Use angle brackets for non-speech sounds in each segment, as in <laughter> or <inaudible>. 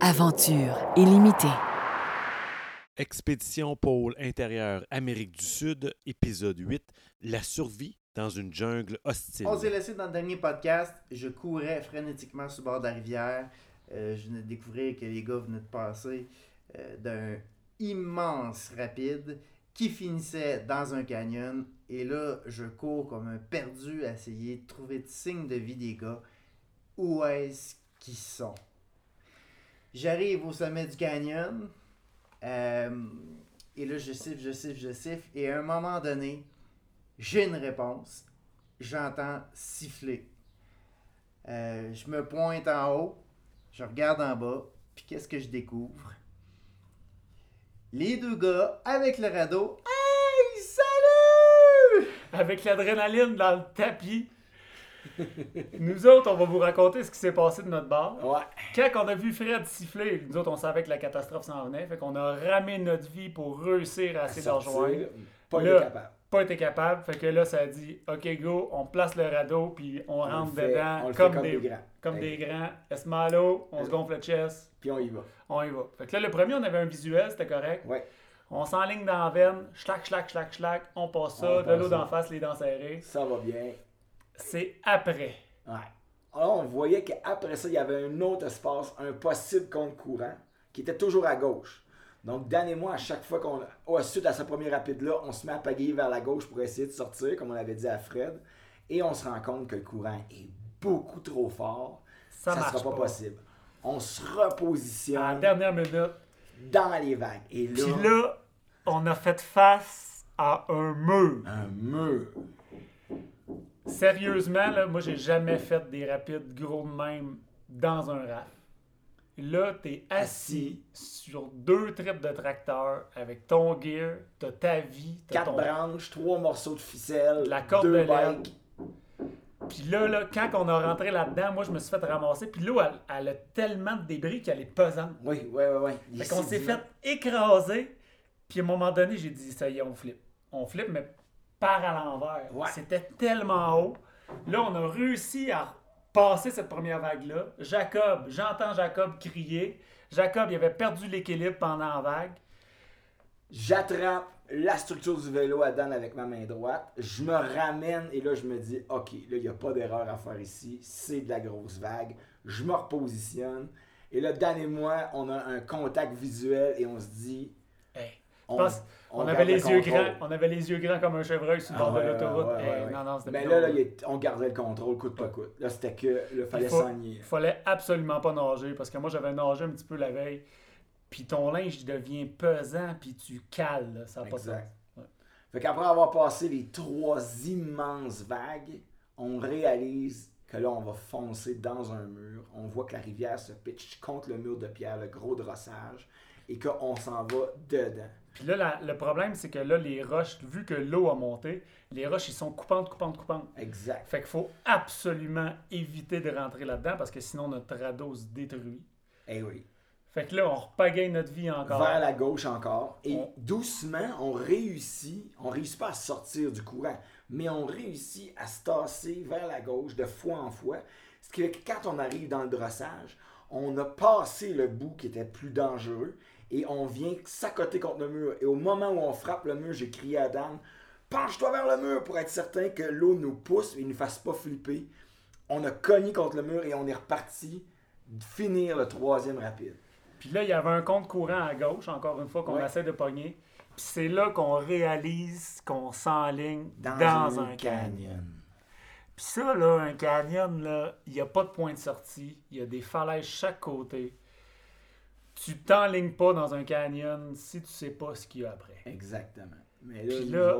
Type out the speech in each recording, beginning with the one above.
Aventure illimitée. Expédition pôle intérieur Amérique du Sud, épisode 8, la survie dans une jungle hostile. On s'est laissé dans le dernier podcast. Je courais frénétiquement sur le bord de la rivière. Euh, je venais de découvrir que les gars venaient de passer euh, d'un immense rapide qui finissait dans un canyon. Et là, je cours comme un perdu à essayer de trouver de signes de vie des gars. Où est-ce qu'ils sont? J'arrive au sommet du canyon. euh, et là, je siffle, je siffle, je siffle. Et à un moment donné, j'ai une réponse. J'entends siffler. Euh, je me pointe en haut. Je regarde en bas. Puis qu'est-ce que je découvre? Les deux gars avec le radeau. Hey, salut! avec l'adrénaline dans le tapis. Nous autres, on va vous raconter ce qui s'est passé de notre bar. Ouais. Quand on a vu Fred siffler, nous autres, on savait que la catastrophe s'en venait. Fait qu'on a ramé notre vie pour réussir à essayer de rejoindre. Pas Là, été capable. Pas été capable. Fait que là, ça a dit OK, go, on place le radeau, puis on, rentre fait- dedans on comme, comme des, des grands. Comme Hey. des grands. Esmalo, on se gonfle le chest, Puis on y va. on y va. Fait que là, le premier, on avait un visuel, c'était correct. Ouais. On s'enligne dans la veine, schlac, schlac, schlac, schlac, on passe ça, On de l'eau d'en face, les dents serrées. Ça va bien. C'est après. Ouais. Alors, on voyait qu'après ça, il y avait un autre espace, un possible compte courant, qui était toujours à gauche. Donc, Dan et moi, à chaque fois qu'on. Oh, suite à ce premier rapide-là, on se met à pagayer vers la gauche pour essayer de sortir, comme on avait dit à Fred. Et on se rend compte que le courant est beaucoup trop fort. Ça ne sera pas, pas. possible. On se À la repositionne dernière minute. dans les vagues. Et là, Puis là, on a fait face à un mur. un mur. Sérieusement, là, moi, j'ai jamais fait des rapides gros de même dans un raft. Là, t'es assis sur deux tripes de tracteur avec ton gear, t'as ta vie, t'as Quatre ton... branches, trois morceaux de ficelle, La corde deux de bikes. Puis là, là, quand on a rentré là-dedans, moi, je me suis fait ramasser. Puis l'eau, elle, elle a tellement de débris qu'elle est pesante. Oui, oui, oui. oui. Fait qu'on s'est fait écraser. Puis à un moment donné, j'ai dit, ça y est, on flippe. On flippe, mais par à l'envers. Ouais. C'était tellement haut. Là, on a réussi à passer cette première vague-là. Jacob, j'entends Jacob crier. Jacob, il avait perdu l'équilibre pendant la vague. J'attrape la structure du vélo à Dan avec ma main droite. Je me ramène et là, je me dis, OK, là, il n'y a pas d'erreur à faire ici. C'est de la grosse vague. Je me repositionne. Et là, Dan et moi, on a un contact visuel et on se dit, on, pense- on, garde avait le les yeux contrôle. grands, on avait les yeux grands comme un chevreuil sur le Ah bord de ouais, l'autoroute. ouais, Hey, ouais, ouais. Non, non, c'était Mais là, là, drôle. il est- on gardait le contrôle coûte que coûte. Là, c'était que, il fallait Il faut- s'ennuyer. Il fallait absolument pas nager parce que moi j'avais nagé un petit peu la veille. Puis ton linge il devient pesant puis tu cales, là, ça n'a pas de sens. Fait qu'après avoir passé les trois immenses vagues, on réalise que là, on va foncer dans un mur. On voit que la rivière se pitch contre le mur de pierre, le gros drossage, et qu'on s'en va dedans. Puis là, la- le problème c'est que là, les roches, vu que l'eau a monté, les roches ils sont coupantes, coupantes, coupantes. Exact. Fait qu'il faut absolument éviter de rentrer là-dedans parce que sinon notre radeau se détruit. Eh oui. Fait que là, on repagaille notre vie encore. Vers la gauche encore. Et On- doucement, on réussit. On réussit pas à sortir du courant, mais on réussit à se tasser vers la gauche de fois en fois. Ce qui fait que quand on arrive dans le drossage, on a passé le bout qui était plus dangereux et on vient s'accoter contre le mur. Et au moment où on frappe le mur, j'ai crié à Dan Penche-toi vers le mur pour être certain que l'eau nous pousse et ne nous fasse pas flipper. On a cogné contre le mur et on est reparti finir le troisième rapide. Puis là, il y avait un compte courant à gauche, encore une fois, qu'on Ouais. essaie de pogner. Puis c'est là qu'on réalise qu'on s'enligne dans, Dans, un canyon. Puis ça, là, un canyon, il n'y a pas de point de sortie. Il y a des falaises chaque côté. Tu t'enlignes pas dans un canyon si tu sais pas ce qu'il y a après. Exactement. Mais là, Puis là-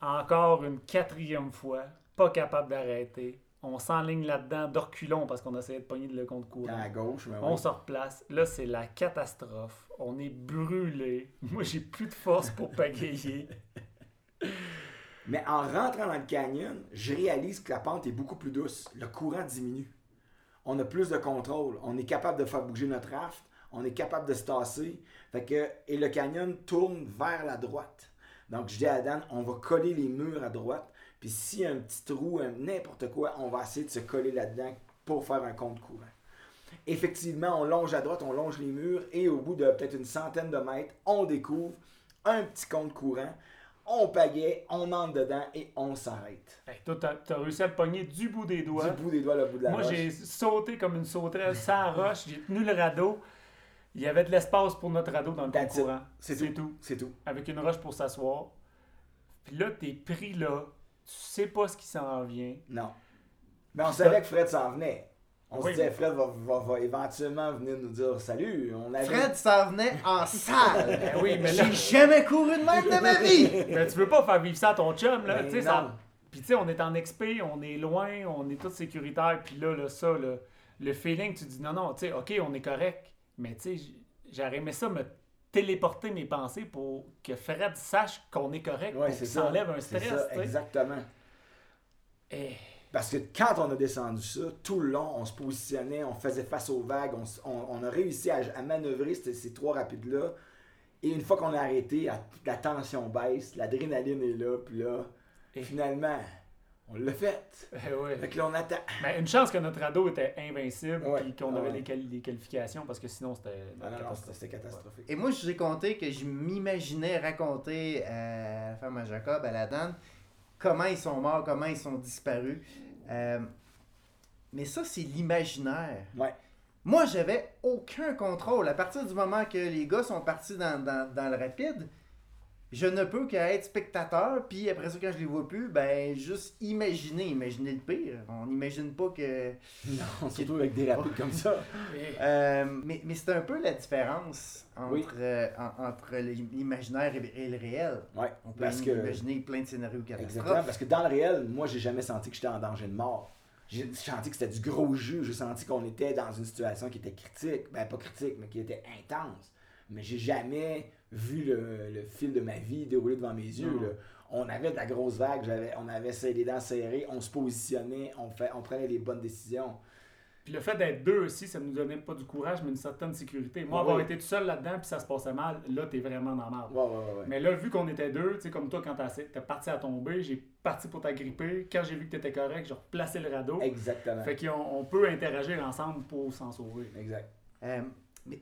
Encore une quatrième fois, pas capable d'arrêter. On s'enligne là-dedans d'orculon parce qu'on essayait de pogner le compte courant. à gauche, mais On oui. se replace. Là, c'est la catastrophe. On est brûlé. <laughs> Moi, j'ai plus de force pour pagayer. <laughs> Mais en rentrant dans le canyon, je réalise que la pente est beaucoup plus douce. Le courant diminue. On a plus de contrôle. On est capable de faire bouger notre raft. On est capable de se tasser. Fait que, et le canyon tourne vers la droite. Donc, je dis à Dan, on va coller les murs à droite. Puis s'il y a un petit trou, n'importe quoi, on va essayer de se coller là-dedans pour faire un compte courant. Effectivement, on longe à droite, on longe les murs et au bout de peut-être une centaine de mètres, on découvre un petit compte courant. On pagaie, on entre dedans et on s'arrête. Hey, toi, t'as t'as réussi à le pogner du bout des doigts. Du bout des doigts, le bout de la Moi, j'ai sauté comme une sauterelle sans roche. J'ai tenu le radeau. Il y avait de l'espace pour notre radeau dans le That's courant. C'est tout. tout. C'est tout. Avec une roche pour s'asseoir. Puis là, t'es pris là. Tu sais pas ce qui s'en vient. Non. Mais on savait que Fred s'en venait. On Oui, se disait, mais- Fred va, va- va éventuellement venir nous dire salut. On avait... Fred s'en venait en <laughs> salle. Ben oui, mais là, J'ai jamais couru de même de ma vie. <laughs> ben, tu veux pas faire vivre ça à ton chum, là. Ben tu ça... Puis tu sais, on est en XP, on est loin, on est tous sécuritaires. Puis là, là, ça, là, le feeling, tu dis non, non, tu sais, OK, on est correct. Mais tu sais, j'aurais aimé ça me téléporter mes pensées pour que Fred sache qu'on est correct, Ouais, pour qu'il s'enlève un stress. ça, exactement. Eh, Parce que quand on a descendu ça, tout le long, on se positionnait, on faisait face aux vagues, on, s- on- on a réussi à, à manœuvrer ces, ces trois rapides-là. Et une fois qu'on a arrêté, la, la tension baisse, l'adrénaline est là, puis là, Et- finalement, on l'a fait. eh ouais. Fait que là, on attend. Ben, une chance que notre radeau était invincible Ouais. et qu'on Ah avait ouais. les, quali- les qualifications parce que sinon c'était Ah catastrophique. c'était catastrophique. Et moi, je vous ai conté que je m'imaginais raconter à la femme à Jacob, à la Dan, comment ils sont morts, comment ils sont disparus. Euh, mais ça, c'est l'imaginaire. Ouais. Moi, j'avais aucun contrôle. À partir du moment que les gars sont partis dans, dans- dans le rapide, je ne peux qu'être spectateur. Puis après ça, quand je les vois plus, ben juste imaginer, imaginer le pire. On n'imagine pas que. <laughs> Non, surtout avec des rapides comme ça. Et- Euh, mais mais c'est un peu la différence entre, Oui. euh, en- entre l'imaginaire et, et le réel. Ouais, On peut parce que... imaginer plein de scénarios Exactement, catastrophes. parce que dans le réel, moi, j'ai jamais senti que j'étais en danger de mort. J'ai senti que c'était du gros jeu. J'ai senti qu'on était dans une situation qui était critique. Ben, pas critique, mais qui était intense. Mais j'ai jamais vu le, le fil de ma vie dérouler devant mes yeux. Là. On avait de la grosse vague, j'avais, on avait les dents serrées, on se positionnait, on, fait, on prenait les bonnes décisions. Puis le fait d'être deux aussi, ça nous donnait pas du courage, mais une certaine sécurité. Moi, Ouais, avoir ouais. été tout seul là-dedans, puis ça se passait mal, là, t'es vraiment dans la. Ouais. Mais là, vu qu'on était deux, tu sais, comme toi, quand t'as- t'es parti à tomber, j'ai parti pour t'agripper. Quand j'ai vu que t'étais correct, j'ai replacé le radeau. Exactement. Fait qu'on on peut interagir ensemble pour s'en sauver. Exact. Euh,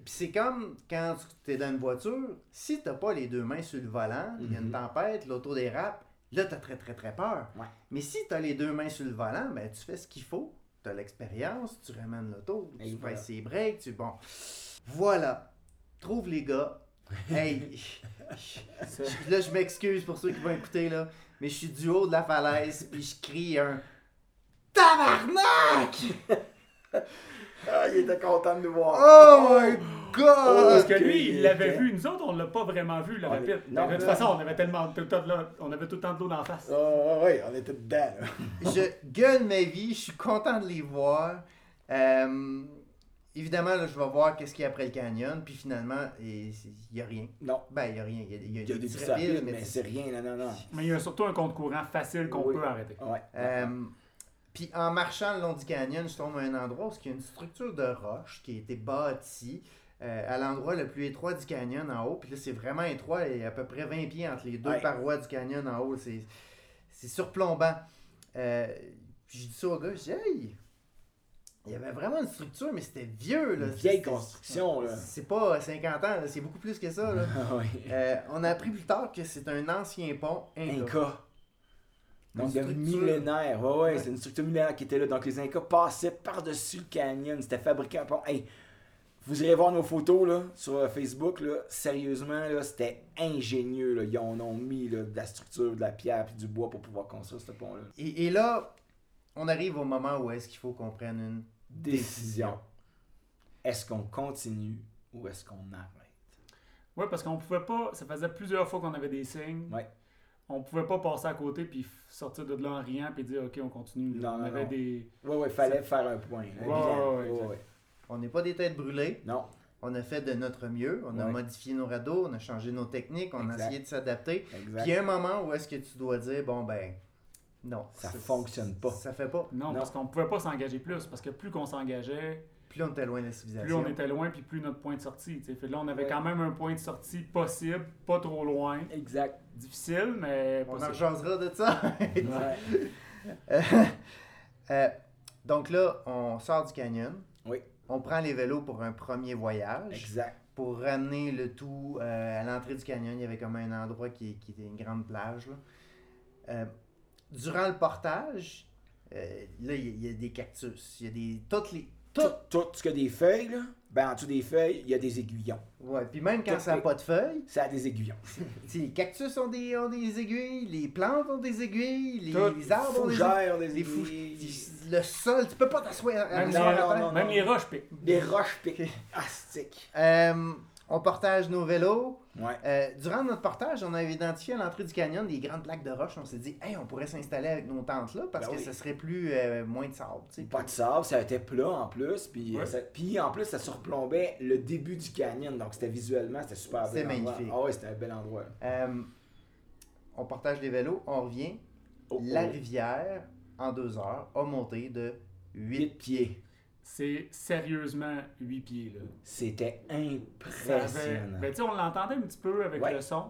c'est comme quand tu es dans une voiture, si tu pas les deux mains sur le volant, il y a une Mhm. tempête, l'auto dérape, là, tu as très, très, très peur. Ouais. Mais si tu as les deux mains sur le volant, ben, tu fais ce qu'il faut. Tu as l'expérience, tu ramènes l'auto, tu voilà. passes ses breaks, tu. Bon. Voilà. Trouve les gars. <laughs> Hey, là, je m'excuse pour ceux qui vont écouter, là, mais je suis du haut de la falaise, puis je crie un. Tabarnak! <laughs> Ah, il était content de nous voir. Oh my Parce god! que lui, il l'avait vu. Nous autres, on l'a pas vraiment vu, est- non, de toute façon, on avait tellement tout le temps de là- on avait tout le temps de l'eau dans la face. Oh, oui, on était dedans. là. <laughs> je gueule ma vie, je suis content de les voir. Euh, évidemment, là, je vais voir qu'est-ce qu'il y a après le canyon, puis finalement, il n'y a rien. Non, Ben, il n'y a rien. Il y a, il y a il y a des rapides, rapides, mais mais c'est rien, non, non, non. Mais il y a surtout un compte courant facile qu'on Oui. peut arrêter. Ouais. Euh, puis en marchant le long du canyon, je tombe à un endroit où il y a une structure de roche qui a été bâtie euh, à l'endroit le plus étroit du canyon en haut. Puis là, c'est vraiment étroit, il y a à peu près 20 pieds entre les deux Ouais. parois du canyon en haut. C'est, c'est surplombant. Euh, puis je dis ça au gars, je dis, hey! Il y avait vraiment une structure, mais c'était vieux. Là. Une vieille construction, là. C'est pas 50 ans, c'est beaucoup plus que ça. Là. <laughs> Ah oui. Euh, on a appris plus tard que c'est un ancien pont Inca. Inca. Donc, Une de millénaire. Ouais, ouais, Ouais. c'est une structure millénaire qui était là. Donc, les Incas passaient par-dessus le canyon. C'était fabriqué un pont. Hey, vous irez voir nos photos là, sur euh, Facebook. Là. Sérieusement, là, c'était ingénieux. Là. Ils en ont mis là, de la structure, de la pierre puis du bois pour pouvoir construire ce pont-là. Et, et là, on arrive au moment où est-ce qu'il faut qu'on prenne une Décision. Est-ce qu'on continue ou est-ce qu'on arrête? Oui, parce qu'on pouvait pas. Ça faisait plusieurs fois qu'on avait des signes. Ouais. On pouvait pas passer à côté puis sortir de là en riant puis dire OK, on continue. Non, on non, avait non. des. Ouais, ouais, fallait faire un point. là, Ouais, évident. ouais, ouais, exact. On n'est pas des têtes brûlées. Non, On a fait de notre mieux. On a modifié nos radeaux. On a changé nos techniques. On a essayé de s'adapter. exact. Puis il y a un moment où est-ce que tu dois dire bon, ben, non. Ça fonctionne pas. Ça fait pas. Non, Non. parce qu'on pouvait pas s'engager plus. Parce que plus qu'on s'engageait, Plus on était loin de la plus civilisation. on était loin puis plus notre point de sortie. tu sais. Fait que là, on avait Ouais. quand même un point de sortie possible, pas trop loin. Exact. Difficile, mais On en jasera de ça. Ouais. Euh, <laughs> euh, donc là, on sort du canyon. Oui. on prend les vélos pour un premier voyage. Exact. Pour ramener le tout euh, à l'entrée du canyon, il y avait comme un endroit qui, qui était une grande plage. là. Euh, durant le portage, euh, là, il y, y a des cactus. Il y a des. Toutes les. Tout, tout ce que des feuilles, là, ben en dessous des feuilles, il y a des aiguillons. Ouais, puis même quand ça n'a les- pas de feuilles, Ça a des aiguillons. <laughs> les cactus ont des, ont des aiguilles, les plantes ont des aiguilles, les, les arbres ont des aiguilles. Les fou-. Le sol, tu peux pas t'asseoir. Même, non, les, non, non, même non. les roches piquent. Des roches piquées. Astique. Euh, on partage nos vélos. Ouais. Euh, durant notre portage, on avait identifié à l'entrée du canyon des grandes plaques de roche. On s'est dit, hey, on pourrait s'installer avec nos tentes là parce Ben que oui. ça serait plus euh, moins de sable. Pas de sable, ça était plat en plus. Puis, Ouais. ça- puis en plus, ça surplombait le début du canyon. Donc c'était visuellement, c'était super C'était bel endroit. magnifique. Ah ouais, c'était un bel endroit. Euh, on partage les vélos, on revient. Oh, La oh. rivière, en deux heures, a monté de 8 Huit pieds. C'est sérieusement 8 pieds. Là. C'était impressionnant. Ben, tu sais, on l'entendait un petit peu avec Ouais. le son.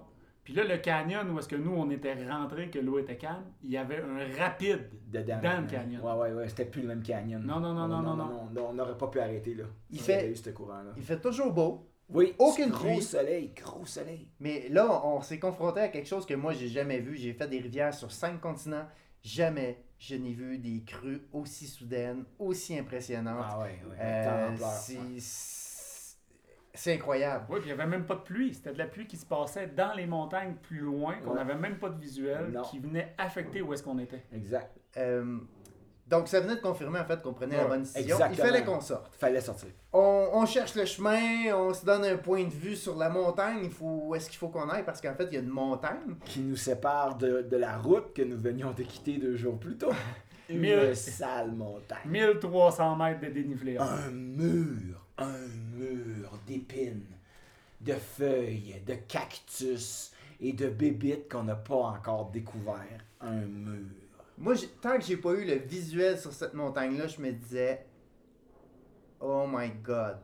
Puis là, le canyon où est-ce que nous, on était rentrés, que l'eau était calme, il y avait un rapide. Dedans, Dans le canyon. Ouais, ouais, ouais. C'était plus le même canyon. Non, non, non, non, non, non. non, On n'aurait pas pu arrêter là. Il Si fait- on eu ce courant-là. Il fait toujours beau, Oui, Aucune gros pluie. soleil, gros soleil. mais là, on s'est confronté à quelque chose que moi, j'ai jamais vu. J'ai fait des rivières sur cinq continents. Jamais je n'ai vu des crues aussi soudaines, aussi impressionnantes. Ah ouais, ouais. Euh, c'est- incroyable. Oui, puis il n'y avait même pas de pluie. C'était de la pluie qui se passait dans les montagnes plus loin, qu'on Ouais. n'avait même pas de visuel, Non. qui venait affecter où est-ce qu'on était. Exact. Euh, donc, ça venait de confirmer en fait qu'on prenait la bonne décision. exactement. Il fallait qu'on sorte. Fallait sortir. On, on cherche le chemin, on se donne un point de vue sur la montagne. Il faut, où est-ce qu'il faut qu'on aille? Parce qu'en fait, il y a une montagne. Qui nous sépare de, de la route que nous venions de quitter deux jours plus tôt. <laughs> Une Mille- sale montagne. 1300 mètres de dénivelé. Un mur, un mur d'épines, de feuilles, de cactus et de bébites qu'on n'a pas encore découvert. Un mur. Moi, tant que j'ai pas eu le visuel sur cette montagne-là, je me disais, oh my god.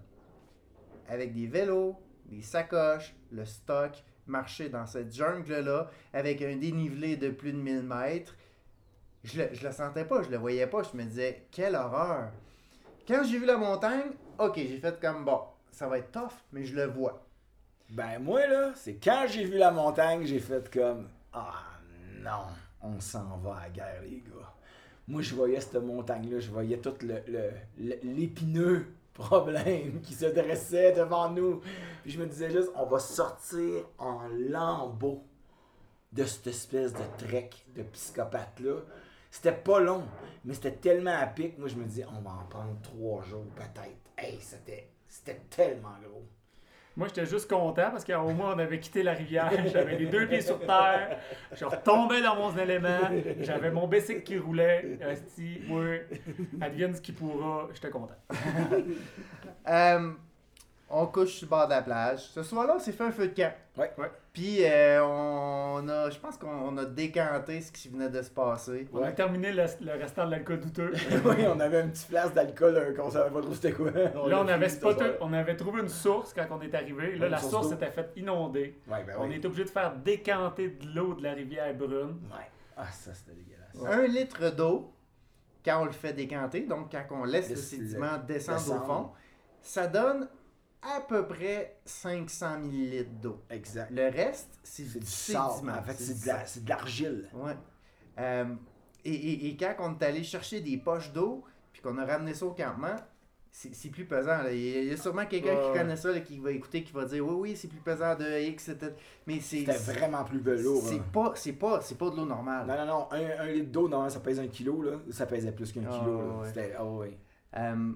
Avec des vélos, des sacoches, le stock, marcher dans cette jungle-là, avec un dénivelé de plus de 1000 mètres, je le, je le sentais pas, je le voyais pas. Je me disais, quelle horreur. Quand j'ai vu la montagne, ok, j'ai fait comme, bon, ça va être tough, mais je le vois. Ben moi là, c'est quand j'ai vu la montagne, j'ai fait comme ah non, on s'en va à la guerre les gars. Moi je voyais cette montagne là, je voyais tout le le- l'épineux problème qui se dressait devant nous. Puis je me disais juste on va sortir en lambeaux de cette espèce de trek de psychopathe là. C'était pas long, mais c'était tellement à pic. Moi je me disais on va en prendre trois jours peut-être. Hey, c'était tellement gros. Moi, j'étais juste content parce qu'au moins, on avait quitté la rivière. <laughs> J'avais les deux pieds sur terre. Je retombais dans mon élément. J'avais mon bicycle qui roulait. Esti, oui. Advienne ce qui pourra. J'étais content. <laughs> Euh, on couche sur le bord de la plage. Ce soir-là, on s'est fait un feu de camp. Ouais. Ouais. Puis euh, on a, je pense qu'on a décanté ce qui venait de se passer. On a terminé le, le restant de l'alcool douteux. <laughs> oui, on avait un petit place d'alcool euh, qu'on savait pas trop c'était quoi. Là, on l'a avait, spoté- on avait trouvé une source quand on est arrivé. Là, Une la source s'était faite inonder. Ouais, ben On oui. est obligé de faire décanter de l'eau de la rivière brune. Ouais. Ah, ça c'était dégueulasse. Un litre d'eau, quand on le fait décanter, donc quand on laisse le Laisse le- sédiment descendre au fond, ça donne à peu près 500 ml d'eau. Exact. Le reste, c'est du sable. sédiment. En fait, C'est de la- l'argile. Ouais. Euh, et, et- et quand on est allé chercher des poches d'eau, puis qu'on a ramené ça au campement, c'est plus pesant. là. Il y a- sûrement quelqu'un qui connaît ça, là, qui va écouter, qui va dire oui, oui, c'est plus pesant de X, c'était. Mais c'est. C'était vraiment plus de l'eau. C'est hein. pas, pas, pas de l'eau normale. Non, non, non. Un, un litre d'eau, non, ça pèse un kilo. Là. Ça pesait plus qu'un Ah, kilo. ouais. C'était. Ah, ouais. Euh,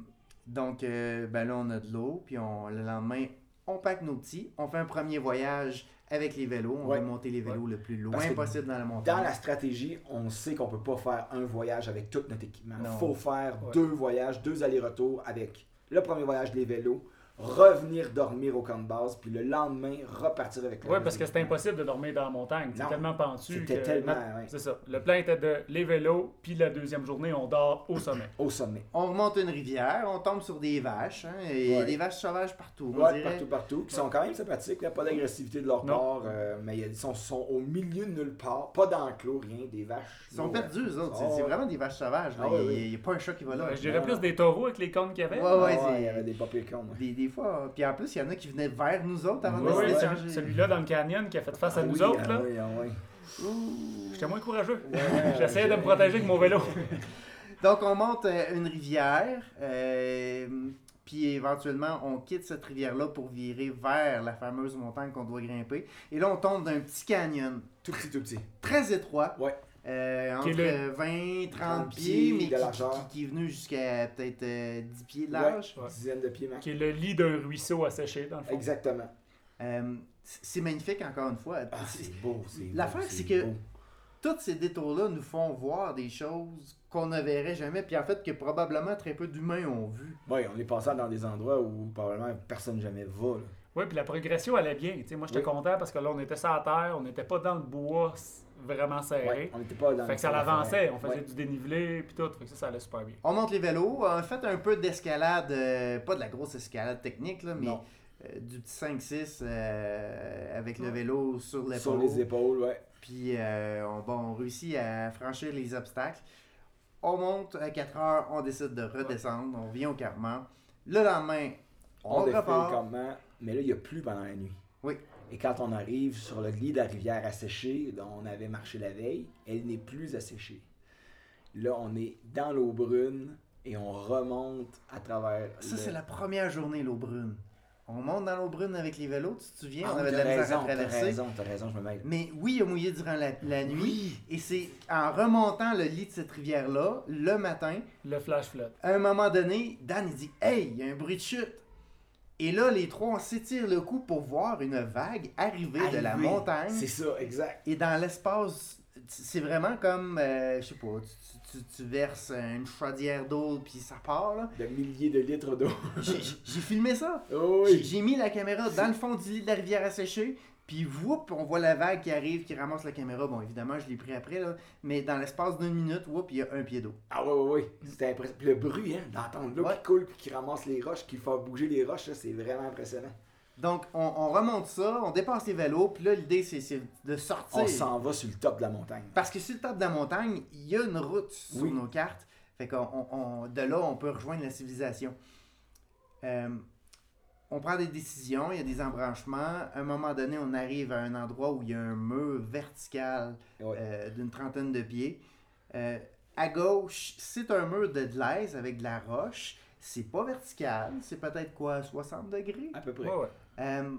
donc, euh, ben là, on a de l'eau, puis on, le lendemain, on pack nos petits, on fait un premier voyage avec les vélos, on Ouais. va monter les vélos le plus loin possible dans la montagne. Dans la stratégie, on sait qu'on peut pas faire un voyage avec tout notre équipement. Il faut faire Ouais. deux voyages, deux allers-retours avec le premier voyage les vélos, revenir dormir au camp de base, puis le lendemain, repartir avec le Oui, parce que c'était impossible de dormir dans la montagne. C'est Non, tellement pentu. c'était tellement, ouais. C'est ça. Le plan était de les vélos, puis la deuxième journée, on dort au sommet. <coughs> Au sommet. On remonte une rivière, on tombe sur des vaches, hein, et Ouais. des vaches sauvages partout. dirait. partout, partout, qui sont quand même sympathiques, pas d'agressivité de leur Non. part, euh, mais ils sont, sont au milieu de nulle part, pas d'enclos, rien, des vaches. Ils sont Ouais. perdus, eux autres. C'est Ah, c'est vraiment des vaches sauvages. Ah, il ouais. n'y a, pas un chat qui va là. Ouais, je dirais non, plus des taureaux avec les cornes qu'il y avait. Ouais, ouais, Ah c'est- il y avait des papiers cons. Des, fois. Puis en plus, il y en a qui venaient vers nous autres avant Oui, de celui- changer. celui-là dans le canyon qui a fait face à Ah nous oui, autres. ah là. oui, ah oui. J'étais moins courageux. Ouais, <laughs> J'essayais de me protéger avec mon vélo. <laughs> Donc, on monte euh, une rivière, euh, puis éventuellement, on quitte cette rivière-là pour virer vers la fameuse montagne qu'on doit grimper. Et là, on tombe d'un petit canyon Tout petit, tout petit. très étroit, Ouais. Euh, entre le- 20 30 30 pieds, pieds mais de qui, largeur. qui- qui est venu jusqu'à peut-être euh, 10 pieds de large. Ouais, dizaine de pieds qui est le lit d'un ruisseau asséché, dans le fond. Exactement. Euh, c'est magnifique, encore une fois. Ah, C'est- beau, c'est beau, L'affaire, c'est que- beau. tous ces détours-là nous font voir des choses qu'on ne verrait jamais, puis en fait que probablement très peu d'humains ont vu. Ouais, on est passé dans des endroits où probablement personne jamais va. là. Oui, puis la progression allait bien. Tu sais, moi, j'étais Oui. content parce que là, on était sur la terre, on n'était pas dans le bois vraiment serré. Ouais, on n'était pas dans Fait que ça fond de la l'avançait, on faisait Ouais. du dénivelé, puis tout. Fait que ça, ça allait super bien. On monte les vélos, on a fait un peu d'escalade, euh, pas de la grosse escalade technique, là, mais euh, du petit 5-6 euh, avec le vélo sur l'épaule. Sur les épaules, ouais. Puis euh, on, bon, on réussit à franchir les obstacles. On monte à 4 heures, on décide de redescendre, on vient au campement. Le lendemain, on, On repart. le campement, mais là, il n'y a plus pendant la nuit. Oui. Et quand on arrive sur le lit de la rivière asséchée, dont on avait marché la veille, elle n'est plus asséchée. Là, on est dans l'eau brune et on remonte à travers. Ça, le- c'est la première journée, l'eau brune. On monte dans l'eau brune avec les vélos, tu te souviens? Ah, on avait de t'as la misère raison, à T'as traverser. raison, t'as raison, je me mêle. Mais oui, il a mouillé durant la, la nuit. Et c'est en remontant le lit de cette rivière-là, le matin, Le flash flotte. à un moment donné, Dan il dit Hey, il y a un bruit de chute. Et là, les trois, on s'étire le cou pour voir une vague arriver de la montagne. C'est ça, exact. Et dans l'espace, c'est vraiment comme, euh, je sais pas, tu, tu- tu verses une chaudière d'eau puis ça part. là. De milliers de litres d'eau. J'ai filmé ça. <laughs> Oh J'ai oui. j'ai mis la caméra dans le fond du lit de la rivière asséchée. Puis whoop, on voit la vague qui arrive, qui ramasse la caméra. Bon, évidemment, je l'ai pris après, là. Mais dans l'espace d'une minute, whoop, il y a un pied d'eau. Ah ouais, ouais, ouais. C'était impressionnant. Puis le bruit, hein, d'entendre l'eau Ouais. qui coule puis qui ramasse les roches, qui fait bouger les roches, c'est vraiment impressionnant. Donc, on, on remonte ça, on dépasse les vélos. Puis là, l'idée, c'est de sortir. On s'en va sur le top de la montagne. Parce que sur le top de la montagne, il y a une route sur Oui. nos cartes. Fait qu'on on- on- de là, on peut rejoindre la civilisation. Euh, on prend des décisions, il y a des embranchements. À un moment donné, on arrive à un endroit où il y a un mur vertical Ouais. euh, d'une trentaine de pieds. Euh, à gauche, c'est un mur de glaise avec de la roche. C'est pas vertical, c'est peut-être quoi, 60 degrés? À peu près. Ouais, ouais. Euh,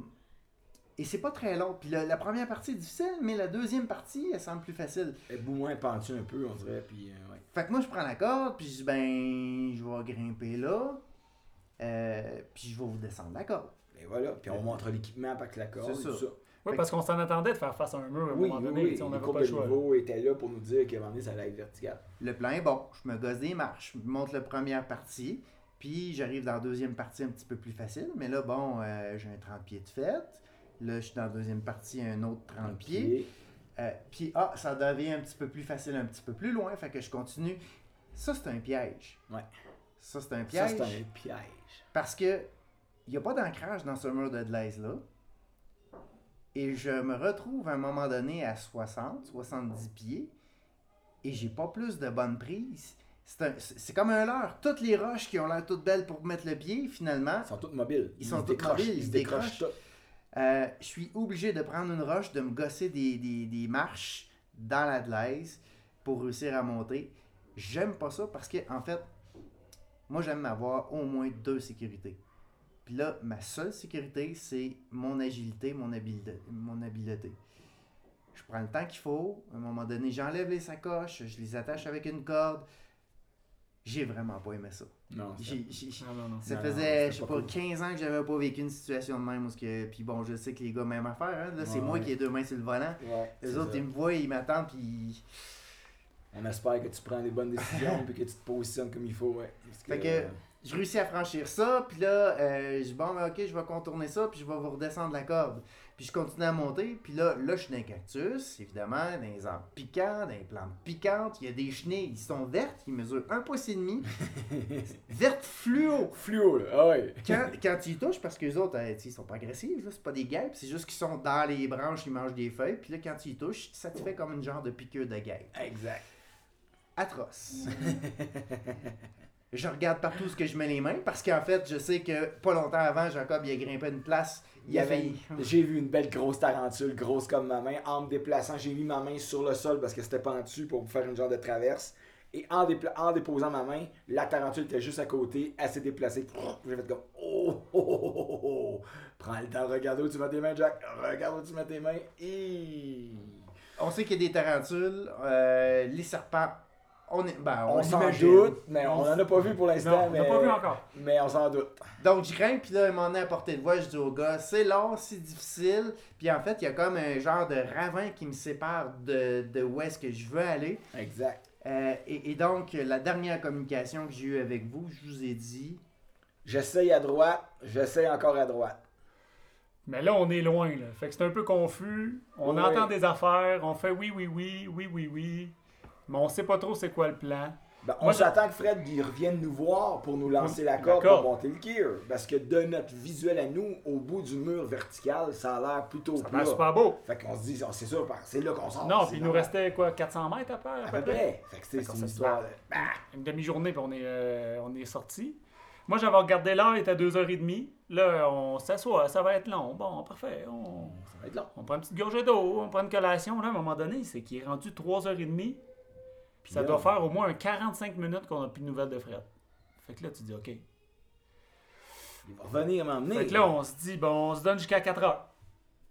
et c'est pas très long. Puis la, la première partie est difficile, mais la deuxième partie, elle semble plus facile. Elle est beaucoup moins pentu un peu, on dirait. Puis, euh, ouais. Fait que moi, je prends la corde, puis je dis, ben, je vais grimper là, euh, puis je vais vous descendre la corde. Et voilà. Puis on montre l'équipement avec la corde. C'est ça. Ouais, parce qu'on s'en attendait de faire face à un mur à un Oui, moment oui, donné. oui. On les n'avait pas le choix. là. niveau étaient là pour nous dire qu'à un moment donné, ça allait être vertical. Le plan est bon. Je me gosse des marches. Je monte la première partie, puis j'arrive dans la deuxième partie un petit peu plus facile. Mais là, bon, euh, j'ai un 30 pieds de fête. Là, je suis dans la deuxième partie, un autre 30 pieds. Euh, puis, ah, ça devient un petit peu plus facile, un petit peu plus loin. Fait que je continue. Ça, c'est un piège. Ouais. Ça, c'est un Ça, piège. c'est un piège. Parce que il n'y a pas d'ancrage dans ce mur de glaise-là. Et je me retrouve à un moment donné à 60, 70 pieds. Et j'ai pas plus de bonne prise. C'est comme un leurre. Toutes les roches qui ont l'air toutes belles pour mettre le pied, finalement, Ils sont tous mobiles. Ils sont décrochent, mobiles, Ils se décrochent euh, je suis obligé de prendre une roche, de me gosser des, des- des marches dans la glaise pour réussir à monter. J'aime pas ça parce que, en fait, moi, j'aime avoir au moins deux sécurités. Puis là, ma seule sécurité, c'est mon agilité, mon habileté, mon habileté. Je prends le temps qu'il faut. À un moment donné, j'enlève les sacoches, je les attache avec une corde. J'ai vraiment pas aimé ça. Non, j'ai- Non, non, non. ça faisait, je sais pas pas, cool. 15 ans que j'avais pas vécu une situation de même. Où que, puis bon, je sais que les gars, même affaire. Hein, là, c'est Ouais, moi ouais. qui ai deux mains sur le volant. Ouais, Les autres, ça. ils me voient, ils m'attendent, puis. On espère que tu prends les bonnes décisions <laughs> et que tu te positionnes comme il faut. Ouais. Parce Fait que- euh, je réussis à franchir ça, puis là, euh, je dis bon, ben, ok, je vais contourner ça, puis je vais vous redescendre la corde. Puis je continue à monter, puis là, là, je suis dans un cactus, évidemment, dans les arbres piquants, dans les plantes piquantes. Il y a des chenilles, ils sont vertes, ils mesurent un pouce et demi. <laughs> vertes fluo. Fluo, là. Ah ouais. Quand, quand tu y touches, parce que les autres, euh, ils sont pas agressifs, c'est pas des guêpes, c'est juste qu'ils sont dans les branches, ils mangent des feuilles, puis là, quand tu y touches, ça te fait comme une genre de piqûre de guêpe. Exact. Atroce. je regarde partout ce que je mets les mains, parce qu'en fait, je sais que pas longtemps avant, Jacob, il a grimpé une place, il y avait... J'ai vu une belle grosse tarentule, grosse comme ma main. En me déplaçant, j'ai mis ma main sur le sol parce que c'était pendu pour faire une genre de traverse. Et en, dépla- en déposant ma main, la tarentule était juste à côté, elle s'est déplacée. J'ai fait comme oh, oh, oh, oh, oh, oh. Prends le temps, regarde où tu mets tes mains, Jack. Regarde où tu mets tes mains. Et... On sait qu'il y a des tarentules, euh, les serpents, on, est, ben, on, On s'en doute, mais on en a pas vu pour Non, l'instant. on mais... l'a pas vu encore. Mais on s'en doute. Donc je grimpe, puis là, il m'en est à portée de voix, je dis au gars, c'est long, c'est difficile, puis en fait, il y a comme un genre de ravin qui me sépare de, de où est-ce que je veux aller. Exact. Euh, et, et donc, la dernière communication que j'ai eue avec vous, je vous ai dit, J'essaye à droite, j'essaye encore à droite. Mais là, on est loin, là. Fait que c'est un peu confus. On entend des affaires, on fait oui, oui, oui, oui, oui, oui. Mais on sait pas trop c'est quoi le plan. Ben, on s'attend que Fred il revienne nous voir pour nous lancer la corde pour monter le gear. Parce que de notre visuel à nous, au bout du mur vertical, ça a l'air plutôt Ça plat. super beau. Fait qu'on se dit, oh, c'est sûr, c'est là qu'on sort. non, puis il nous restait quoi, 400 mètres à faire? À peu près. Fait que c'est qu'on c'est une histoire. de- Bah! Une demi-journée, puis on est, euh, on est sorti. Moi, j'avais regardé l'heure, il était 2h30. Là, on s'assoit, ça va être long. Bon, parfait. On, Ça va être long. on prend une petite gorgée d'eau, on prend une collation. Là, à un moment donné, c'est qu'il est rendu 3h30. Puis Ça là, doit faire au moins un 45 minutes qu'on n'a plus de nouvelles de Fred. Fait que là, tu dis, OK. Il va revenir m'emmener. Fait que là, on se dit, bon, on se donne jusqu'à 4 heures.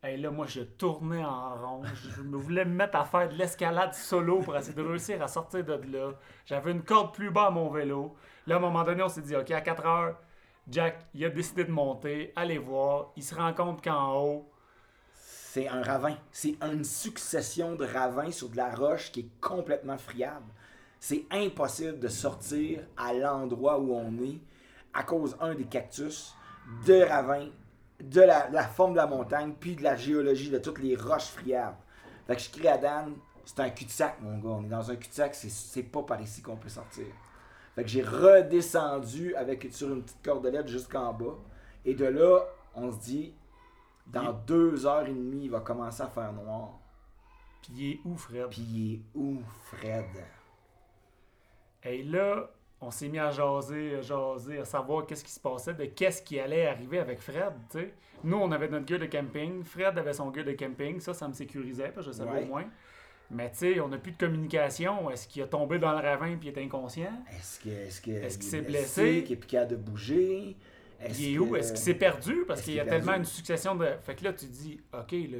Et là, moi, je tournais en rond. Je <laughs> me voulais me mettre à faire de l'escalade solo pour essayer de réussir à sortir de là. J'avais une corde plus bas à mon vélo. Là, à un moment donné, on s'est dit, OK, à 4 heures, Jack, il a décidé de monter. Allez voir. Il se rend compte qu'en haut, C'est un ravin. C'est une succession de ravins sur de la roche qui est complètement friable. C'est impossible de sortir à l'endroit où on est à cause, un, des cactus, de ravins, de la, forme de la montagne, puis de la géologie de toutes les roches friables. Fait que je crie à Dan, c'est un cul-de-sac, mon gars. On est dans un cul-de-sac, c'est- c'est pas par ici qu'on peut sortir. Fait que j'ai redescendu avec sur une petite cordelette jusqu'en bas. Et de là, on se dit, dans deux heures et demie, il va commencer à faire noir. puis il est où, Fred? Puis il est où, Fred? Et là, on s'est mis à jaser, à jaser, à savoir qu'est-ce qui se passait, de qu'est-ce qui allait arriver avec Fred, tu sais. Nous, on avait notre gear de camping, Fred avait son gear de camping, ça, ça me sécurisait, parce que je savais Ouais. au moins. Mais tu sais, on n'a plus de communication. Est-ce qu'il a tombé dans le ravin il est inconscient? Est-ce que est-ce que Est-ce qu'il il s'est est blessé? Qu'il est capable de bouger? Est-ce Il est où? Est-ce qu'il s'est perdu? Parce qu'il y a est tellement une succession de... Fait que là, tu dis, OK, là,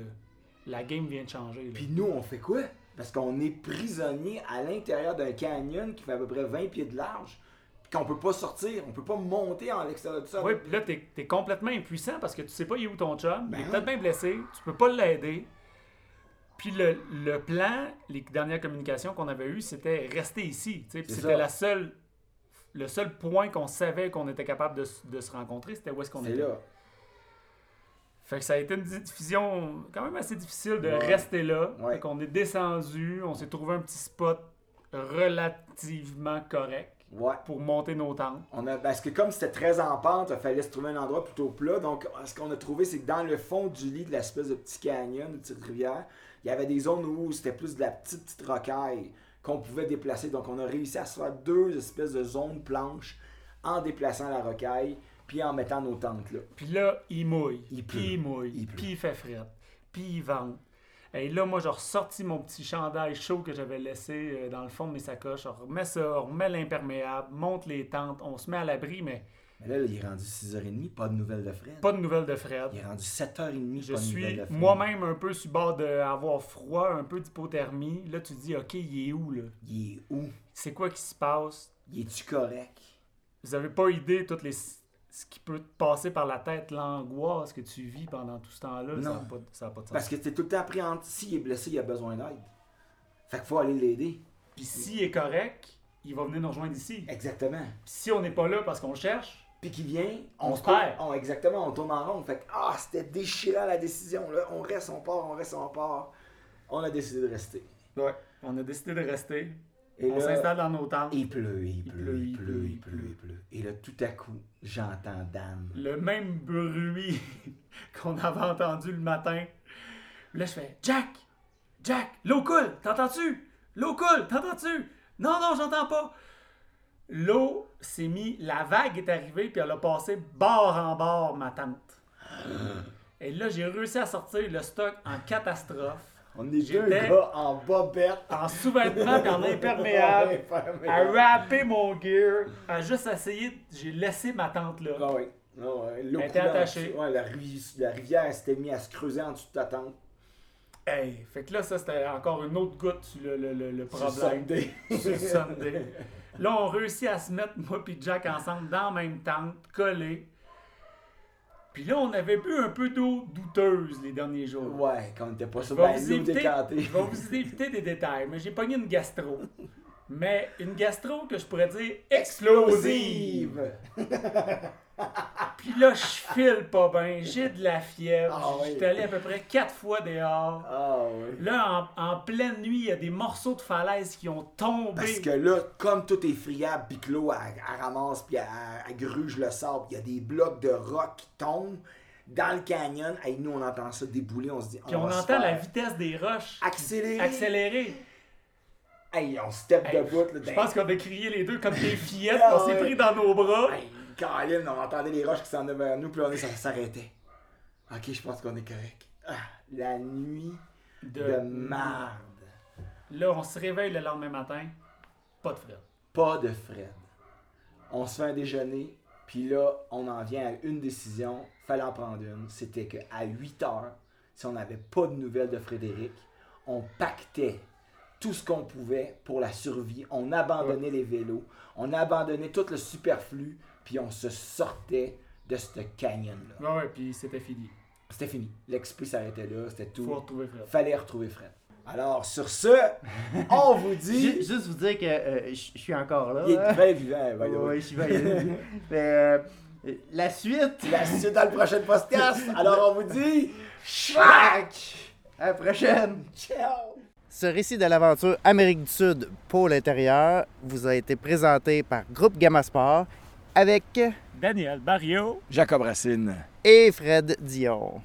la game vient de changer. là. Puis nous, on fait quoi? Parce qu'on est prisonnier à l'intérieur d'un canyon qui fait à peu près 20 pieds de large, puis qu'on peut pas sortir, on peut pas monter en l'extérieur de ça. Oui, puis là, t'es es complètement impuissant parce que tu sais pas il est où ton chum. il est Ben peut-être bien blessé. Tu peux pas l'aider. Puis le, le plan, les dernières communications qu'on avait eues, c'était rester ici. c'était la seule, le seul point qu'on savait qu'on était capable de, de se rencontrer, c'était où est-ce qu'on était. là. Fait que ça a été une diffusion quand même assez difficile de Ouais. rester là. Ouais. Fait qu'on est descendu, on s'est trouvé un petit spot relativement correct Ouais. pour monter nos tentes. On a, parce que comme c'était très en pente, il fallait se trouver un endroit plutôt plat. Donc, ce qu'on a trouvé, c'est que dans le fond du lit de l'espèce de petit canyon, de petite rivière, il y avait des zones où c'était plus de la petite, petite rocaille qu'on pouvait déplacer. Donc, on a réussi à se faire deux espèces de zones planches en déplaçant la rocaille, puis en mettant nos tentes là. Puis là, il mouille, Il puis pleut. il mouille, Il puis il fait fret, puis il vente. Et là, moi, j'ai ressorti mon petit chandail chaud que j'avais laissé euh, dans le fond de mes sacoches. On remet ça, on remet l'imperméable, monte les tentes, on se met à l'abri, mais Mais là, il est rendu 6h30, pas de nouvelles de Fred. pas de nouvelles de Fred. Il est rendu 7h30, Je pas de suis nouvelles de Fred. moi-même un peu sur bord d'avoir froid, un peu d'hypothermie. Là, tu te dis, OK, il est où, là? Il est où? C'est quoi qui se passe? Il est-tu correct? Vous avez pas idée toutes les ce qui peut te passer par la tête, l'angoisse que tu vis pendant tout ce temps-là? Ça n'a Non. pas, ça a pas de sens. Parce que t'es tout le temps appréhensif. S'il est blessé, il a besoin d'aide. Fait qu'il faut aller l'aider. Puis s'il est correct, il va venir nous rejoindre ici. Exactement. Puis si on n'est pas là parce qu'on cherche, Puis qui vient, On on, se perd. on- exactement, on tourne en rond. Fait que, ah, c'était déchirant la décision. Là. On reste, on part, on reste, on part. On a décidé de rester. on a décidé de rester. Et on s'installe dans nos tentes. il pleut, il, Il pleut, pleut, il pleut, il pleut, il pleut. Et là, tout à coup, j'entends Dan. Le même bruit <laughs> qu'on avait entendu le matin. Là, je fais Jack! Jack! L'eau coule! T'entends-tu? L'eau coule! T'entends-tu? Non, non, j'entends pas! L'eau s'est mis, la vague est arrivée, puis elle a passé bord en bord ma tente. Et là, j'ai réussi à sortir le stock en catastrophe, On est deux gars en bobette. en sous-vêtements puis en imperméable, <laughs> à rapper mon gear, à juste essayer. J'ai laissé ma tente là. Ah oui. Ah ouais. Elle était attachée. Ouais, la, ri- la rivière s'était mise à se creuser en dessous de ta tente. Hey, fait que là, ça, c'était encore une autre goutte sur le, le, le, le Sur problème. Sunday. <laughs> Sur le Sunday. Là, on réussit à se mettre, moi et Jack, ensemble dans la même tente, collés. Puis là, on avait bu un peu d'eau douteuse les derniers jours. Ouais, quand on était pas sur décantée. je vais vous éviter des détails, mais j'ai pogné une gastro. <laughs> Mais une gastro que je pourrais dire explosive. Puis là, je file pas bien, j'ai de la fièvre. Ah oui. J'étais allé à peu près quatre fois dehors. Ah oui. Là, en, en pleine nuit, il y a des morceaux de falaise qui ont tombé. Parce que là, comme tout est friable, l'eau, elle, ramasse, puis elle, gruge le sable, il y a des blocs de roc qui tombent dans le canyon. Et nous, on entend ça débouler, on se dit, Puis on entend la vitesse des roches accélérer. accélérer. Hey, on step Hey, debout. Là, Je pense qu'on a crié les deux comme des fillettes, Ah on s'est ouais. pris dans nos bras. Hey, Caroline, on entendait les roches qui s'en venaient vers nous, puis on s'arrêtait. Ok, je pense qu'on est correct. Ah, la nuit de, marde. Là, on se réveille le lendemain matin, pas de frais. Pas de Fred. On se fait un déjeuner, puis là, on en vient à une décision. Fallait en prendre une. C'était qu'à 8 heures, si on n'avait pas de nouvelles de Frédéric, on pactait tout ce qu'on pouvait pour la survie. On abandonnait les vélos, on abandonnait tout le superflu, puis on se sortait de ce canyon-là. Ouais, ouais, puis c'était fini. C'était fini. L'expé s'arrêtait là, c'était Faut tout. retrouver Fred. Fallait retrouver Fred. Alors, sur ce, <laughs> on vous dit. Juste vous dire que euh, je suis encore là. Il hein. est très vivant, by the way. Ouais, je suis bien. Mais, euh, la suite. La suite dans le prochain podcast. Alors, on vous dit. <laughs> Chac! À la prochaine! Ciao! Ce récit de l'aventure Amérique du Sud, pôle intérieur, vous a été présenté par Groupe Gamma Sport avec Daniel Barrio. Jacob Racine. et Fred Dion.